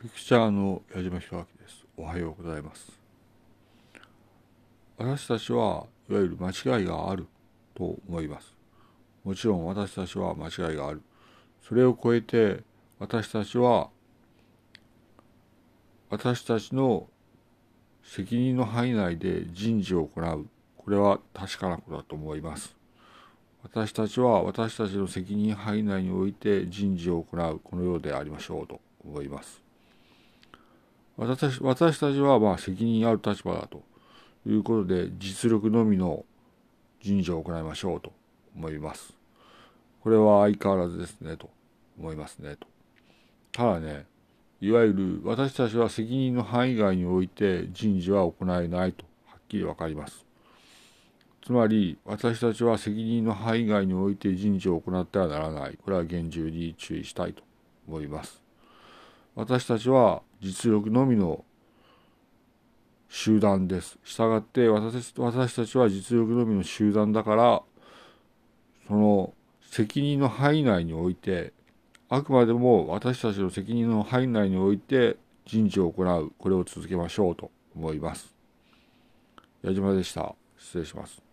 ピクチャーの矢島弘明です。おはようございます。私たちはいわゆる間違いがあると思います。もちろん私たちは間違いがある。それを超えて私たちは私たちの責任の範囲内で人事を行う。これは確かなことだと思います。私たちは私たちの責任範囲内において人事を行う。このようでありましょうと思います。私私たちはまあ責任ある立場だということで実力のみの人事を行いましょうと思います。これは相変わらずですねと思いますねと。ただね、いわゆる私たちは責任の範囲外において人事は行えないとはっきりわかります。つまり私たちは責任の範囲外において人事を行ってはならない。これは厳重に注意したいと思います。私たちは実力のみの集団です。したがって私私たちは実力のみの集団だからその責任の範囲内においてあくまでも私たちの責任の範囲内において人事を行うこれを続けましょうと思います。矢島でした。失礼します。